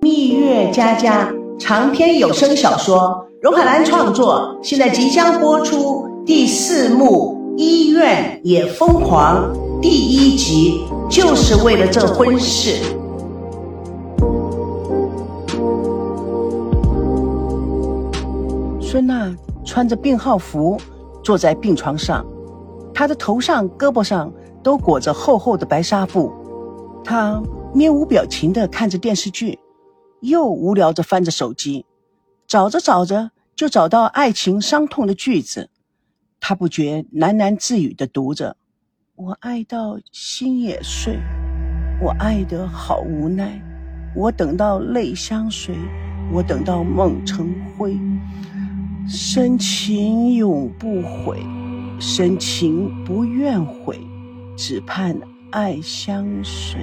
蜜月佳佳长篇有声小说，荣海兰创作，现在即将播出第四幕《医院也疯狂》第一集，就是为了这婚事。孙娜穿着病号服，坐在病床上，她的头上、胳膊上都裹着厚厚的白纱布，她面无表情地看着电视剧。又无聊着翻着手机，找着找着就找到爱情伤痛的句子，他不觉喃喃自语的读着：“我爱到心也碎，我爱得好无奈，我等到泪相随，我等到梦成灰，深情永不悔，深情不愿悔，只盼爱相随，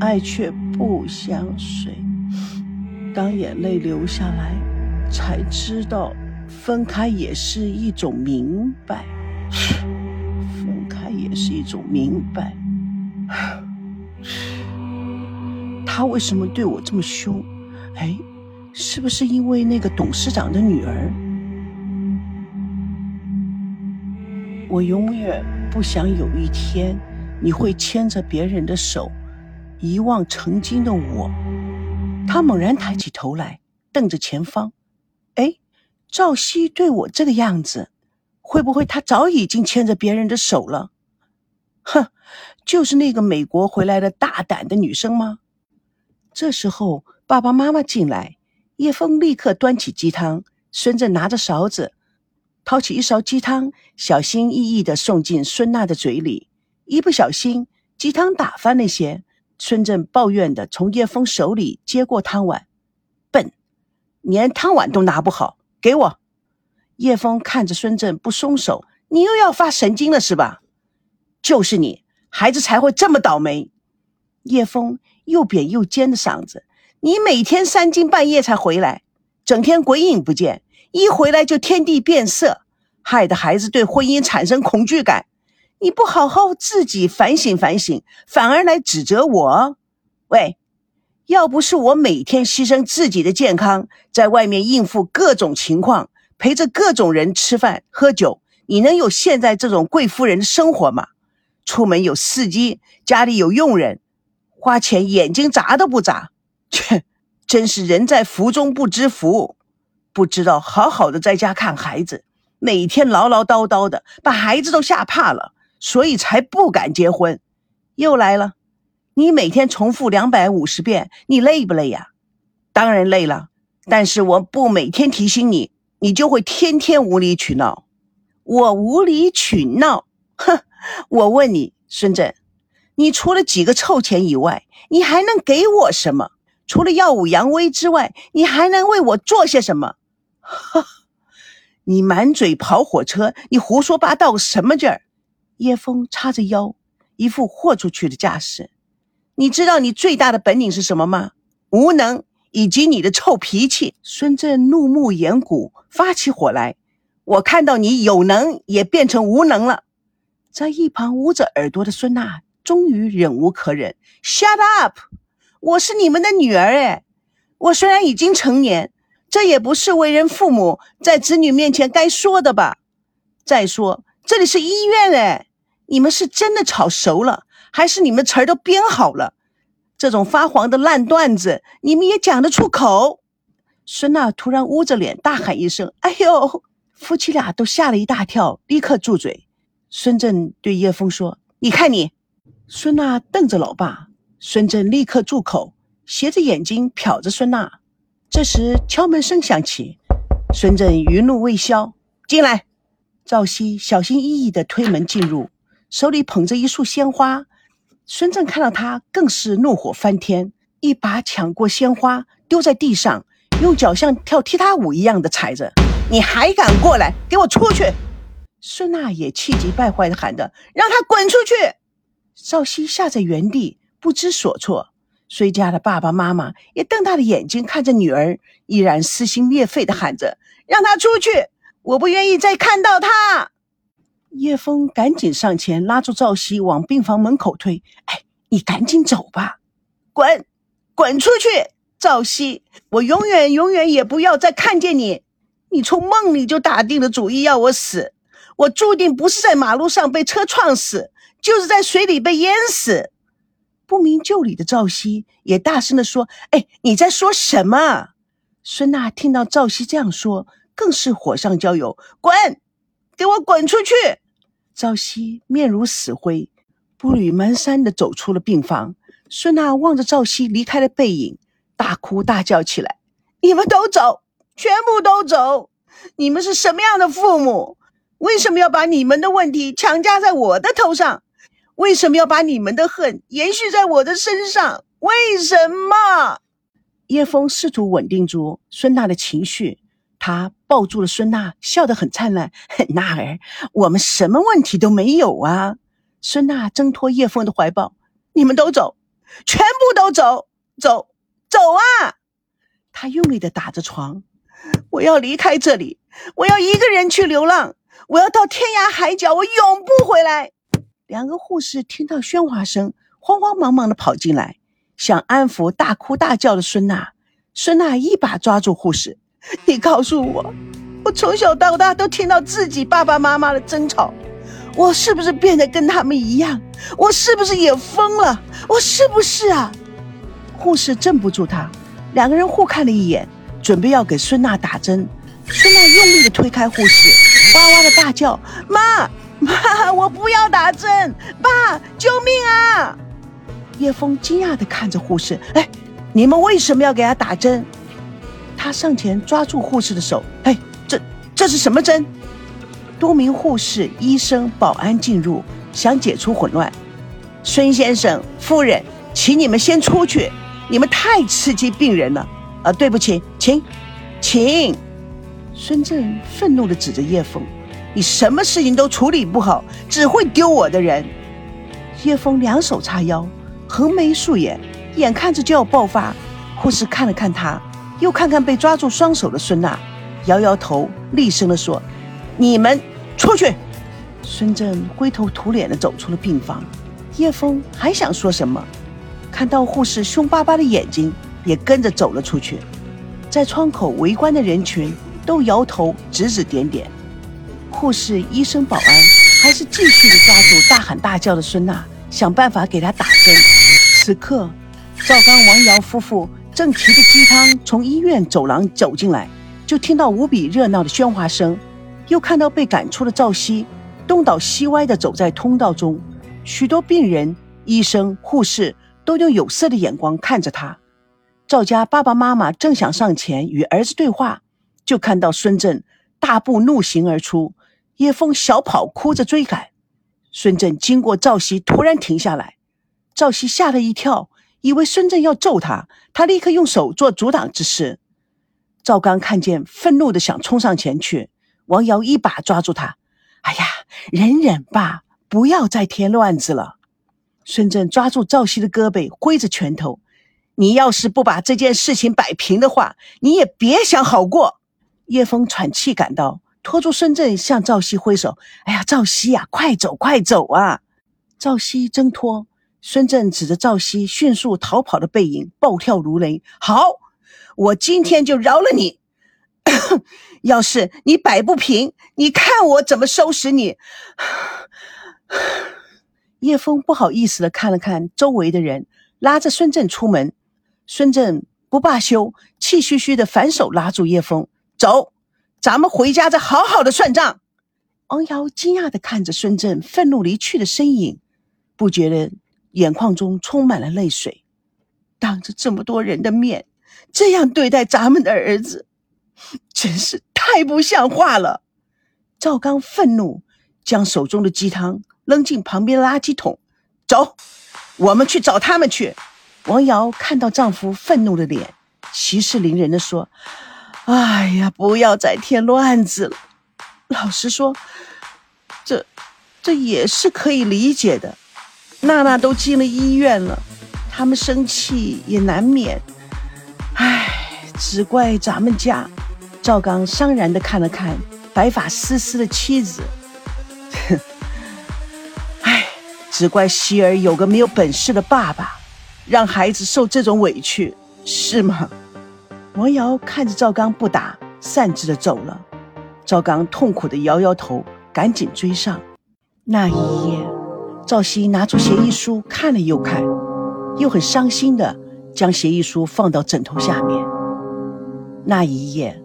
爱却不相随。”当眼泪流下来，才知道分开也是一种明白。分开也是一种明白。他为什么对我这么凶？哎，是不是因为那个董事长的女儿？我永远不想有一天你会牵着别人的手，遗忘曾经的我。他猛然抬起头来，瞪着前方。哎，赵熙对我这个样子，会不会他早已经牵着别人的手了？哼，就是那个美国回来的大胆的女生吗？这时候，爸爸妈妈进来，叶枫立刻端起鸡汤，孙正拿着勺子，掏起一勺鸡汤，小心翼翼地送进孙娜的嘴里。一不小心，鸡汤打翻了些。孙正抱怨的从叶枫手里接过汤碗，笨，连汤碗都拿不好，给我。叶枫看着孙正不松手，你又要发神经了是吧？就是你，孩子才会这么倒霉。叶枫又扁又尖的嗓子，你每天三更半夜才回来，整天鬼影不见，一回来就天地变色，害得孩子对婚姻产生恐惧感。你不好好自己反省反省，反而来指责我？喂，要不是我每天牺牲自己的健康，在外面应付各种情况，陪着各种人吃饭喝酒，你能有现在这种贵夫人的生活吗？出门有司机，家里有佣人，花钱眼睛眨都不眨，切，真是人在福中不知福，不知道好好的在家看孩子，每天唠唠叨叨的，把孩子都吓怕了。所以才不敢结婚，又来了。你每天重复两百五十遍，你累不累呀？当然累了。但是我不每天提醒你，你就会天天无理取闹。我无理取闹？哼！我问你，孙振，你除了几个臭钱以外，你还能给我什么？除了耀武扬威之外，你还能为我做些什么？哈！你满嘴跑火车，你胡说八道什么劲儿？叶枫叉着腰，一副豁出去的架势。你知道你最大的本领是什么吗？无能，以及你的臭脾气。孙振怒目圆骨，发起火来。我看到你有能，也变成无能了。在一旁捂着耳朵的孙娜，终于忍无可忍：“Shut up！我是你们的女儿，哎，我虽然已经成年，这也不是为人父母在子女面前该说的吧？再说。”这里是医院哎，你们是真的炒熟了，还是你们词儿都编好了？这种发黄的烂段子，你们也讲得出口？孙娜突然捂着脸大喊一声：“哎呦！”夫妻俩都吓了一大跳，立刻住嘴。孙振对叶枫说：“你看你。”孙娜瞪着老爸，孙振立刻住口，斜着眼睛瞟着孙娜。这时敲门声响起，孙振余怒未消，进来。赵熙小心翼翼地推门进入，手里捧着一束鲜花。孙正看到他，更是怒火翻天，一把抢过鲜花，丢在地上，用脚像跳踢踏舞一样的踩着。你还敢过来？给我出去！孙娜也气急败坏地喊着：“让他滚出去！”赵熙吓在原地，不知所措。孙家的爸爸妈妈也瞪大了眼睛看着女儿，依然撕心裂肺地喊着：“让他出去！”我不愿意再看到他。叶枫赶紧上前拉住赵熙，往病房门口推。哎，你赶紧走吧，滚，滚出去！赵熙，我永远永远也不要再看见你。你从梦里就打定了主意要我死，我注定不是在马路上被车撞死，就是在水里被淹死。不明就里的赵熙也大声地说：“哎，你在说什么？”孙娜听到赵熙这样说，更是火上浇油：“滚，给我滚出去！”赵熙面如死灰，步履蹒跚地走出了病房。孙娜望着赵熙离开的背影，大哭大叫起来：“你们都走！”全部都走！你们是什么样的父母？为什么要把你们的问题强加在我的头上？为什么要把你们的恨延续在我的身上？为什么？叶枫试图稳定住孙娜的情绪，他抱住了孙娜，笑得很灿烂。娜儿，我们什么问题都没有啊！孙娜挣脱叶枫的怀抱，你们都走，全部都走，走，走啊！他用力的打着床。我要离开这里，我要一个人去流浪，我要到天涯海角，我永不回来。两个护士听到喧哗声，慌慌忙忙的跑进来，想安抚大哭大叫的孙娜。孙娜一把抓住护士：“你告诉我，我从小到大都听到自己爸爸妈妈的争吵，我是不是变得跟他们一样？我是不是也疯了？我是不是啊？”护士镇不住他，两个人互看了一眼。准备要给孙娜打针，孙娜用力的推开护士，哇哇的大叫：“妈妈，我不要打针！爸，救命啊！”叶枫惊讶的看着护士：“哎，你们为什么要给他打针？”他上前抓住护士的手：“哎，这这是什么针？”多名护士、医生、保安进入，想解除混乱。孙先生、夫人，请你们先出去，你们太刺激病人了。啊，对不起，请，请。孙正愤怒地指着叶枫：“你什么事情都处理不好，只会丢我的人。”叶枫两手叉腰，横眉竖眼，眼看着就要爆发。护士看了看他，又看看被抓住双手的孙娜，摇摇头，厉声地说：“你们出去！”孙正灰头土脸地走出了病房。叶枫还想说什么，看到护士凶巴巴的眼睛。也跟着走了出去，在窗口围观的人群都摇头指指点点，护士、医生、保安还是继续的抓住大喊大叫的孙娜，想办法给她打针。此刻，赵刚、王瑶夫妇正提着鸡汤从医院走廊走进来，就听到无比热闹的喧哗声，又看到被赶出的赵熙东倒西歪的走在通道中，许多病人、医生、护士都用有色的眼光看着他。赵家爸爸妈妈正想上前与儿子对话，就看到孙振大步怒行而出，叶枫小跑哭着追赶。孙振经过赵熙，突然停下来，赵熙吓了一跳，以为孙振要揍他，他立刻用手做阻挡之势。赵刚看见，愤怒的想冲上前去，王瑶一把抓住他：“哎呀，忍忍吧，不要再添乱子了。”孙振抓住赵熙的胳膊，挥着拳头。你要是不把这件事情摆平的话，你也别想好过。叶枫喘气赶到，拖住孙振向赵熙挥手：“哎呀，赵熙呀，快走快走啊！”赵熙挣脱，孙振指着赵熙迅速逃跑的背影，暴跳如雷：“好，我今天就饶了你！要是你摆不平，你看我怎么收拾你！”叶枫不好意思的看了看周围的人，拉着孙振出门。孙振不罢休，气吁吁的反手拉住叶枫：“走，咱们回家再好好的算账。”王瑶惊讶的看着孙振愤怒离去的身影，不觉得眼眶中充满了泪水。当着这么多人的面，这样对待咱们的儿子，真是太不像话了。赵刚愤怒，将手中的鸡汤扔进旁边的垃圾桶：“走，我们去找他们去。”王瑶看到丈夫愤怒的脸，息事宁人的说：“哎呀，不要再添乱子了。老实说，这这也是可以理解的。娜娜都进了医院了，他们生气也难免。唉，只怪咱们家。”赵刚伤然的看了看白发丝丝的妻子，哼，唉，只怪希儿有个没有本事的爸爸。让孩子受这种委屈，是吗？王瑶看着赵刚不打，擅自的走了。赵刚痛苦的摇摇头，赶紧追上。那一夜，赵熙拿出协议书看了又看，又很伤心的将协议书放到枕头下面。那一夜，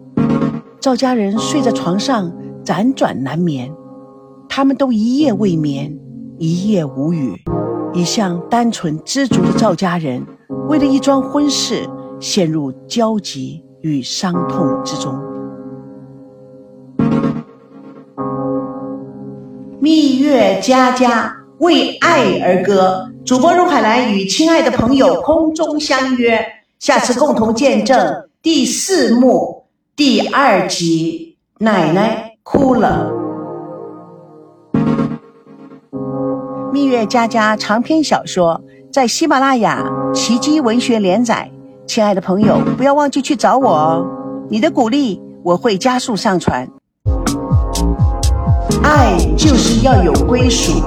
赵家人睡在床上辗转难眠，他们都一夜未眠，一夜无语。一向单纯知足的赵家人，为了一桩婚事，陷入焦急与伤痛之中。蜜月佳佳为爱而歌，主播荣海兰与亲爱的朋友空中相约，下次共同见证第四幕第二集。奶奶哭了。蜜月佳佳长篇小说在喜马拉雅奇迹文学连载，亲爱的朋友，不要忘记去找我哦！你的鼓励我会加速上传。爱就是要有归属。